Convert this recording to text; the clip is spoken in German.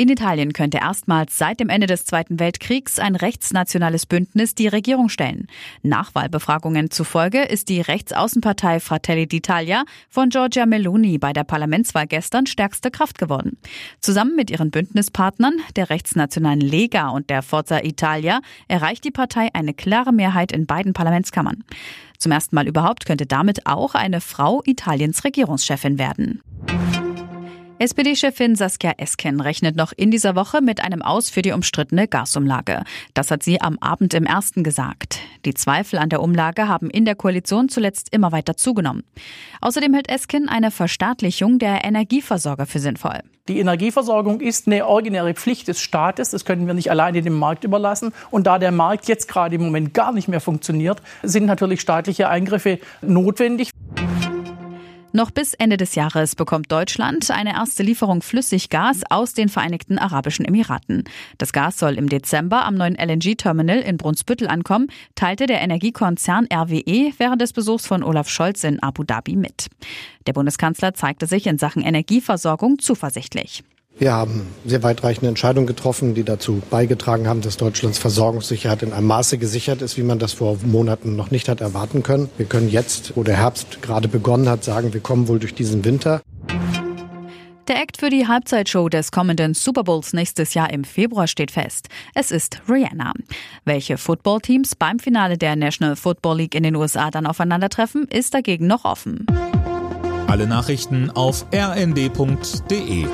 In Italien könnte erstmals seit dem Ende des Zweiten Weltkriegs ein rechtsnationales Bündnis die Regierung stellen. Nachwahlbefragungen zufolge ist die Rechtsaußenpartei Fratelli d'Italia von Giorgia Meloni bei der Parlamentswahl gestern stärkste Kraft geworden. Zusammen mit ihren Bündnispartnern, der rechtsnationalen Lega und der Forza Italia, erreicht die Partei eine klare Mehrheit in beiden Parlamentskammern. Zum ersten Mal überhaupt könnte damit auch eine Frau Italiens Regierungschefin werden. SPD-Chefin Saskia Esken rechnet noch in dieser Woche mit einem Aus für die umstrittene Gasumlage. Das hat sie am Abend im ersten gesagt. Die Zweifel an der Umlage haben in der Koalition zuletzt immer weiter zugenommen. Außerdem hält Esken eine Verstaatlichung der Energieversorger für sinnvoll. Die Energieversorgung ist eine originäre Pflicht des Staates. Das können wir nicht alleine dem Markt überlassen. Und da der Markt jetzt gerade im Moment gar nicht mehr funktioniert, sind natürlich staatliche Eingriffe notwendig. Noch bis Ende des Jahres bekommt Deutschland eine erste Lieferung Flüssiggas aus den Vereinigten Arabischen Emiraten. Das Gas soll im Dezember am neuen LNG-Terminal in Brunsbüttel ankommen, teilte der Energiekonzern RWE während des Besuchs von Olaf Scholz in Abu Dhabi mit. Der Bundeskanzler zeigte sich in Sachen Energieversorgung zuversichtlich. Wir haben sehr weitreichende Entscheidungen getroffen, die dazu beigetragen haben, dass Deutschlands Versorgungssicherheit in einem Maße gesichert ist, wie man das vor Monaten noch nicht hat erwarten können. Wir können jetzt, wo der Herbst gerade begonnen hat, sagen, wir kommen wohl durch diesen Winter. Der Act für die Halbzeitshow des kommenden Super Bowls nächstes Jahr im Februar steht fest. Es ist Rihanna. Welche Footballteams beim Finale der National Football League in den USA dann aufeinandertreffen, ist dagegen noch offen. Alle Nachrichten auf rnd.de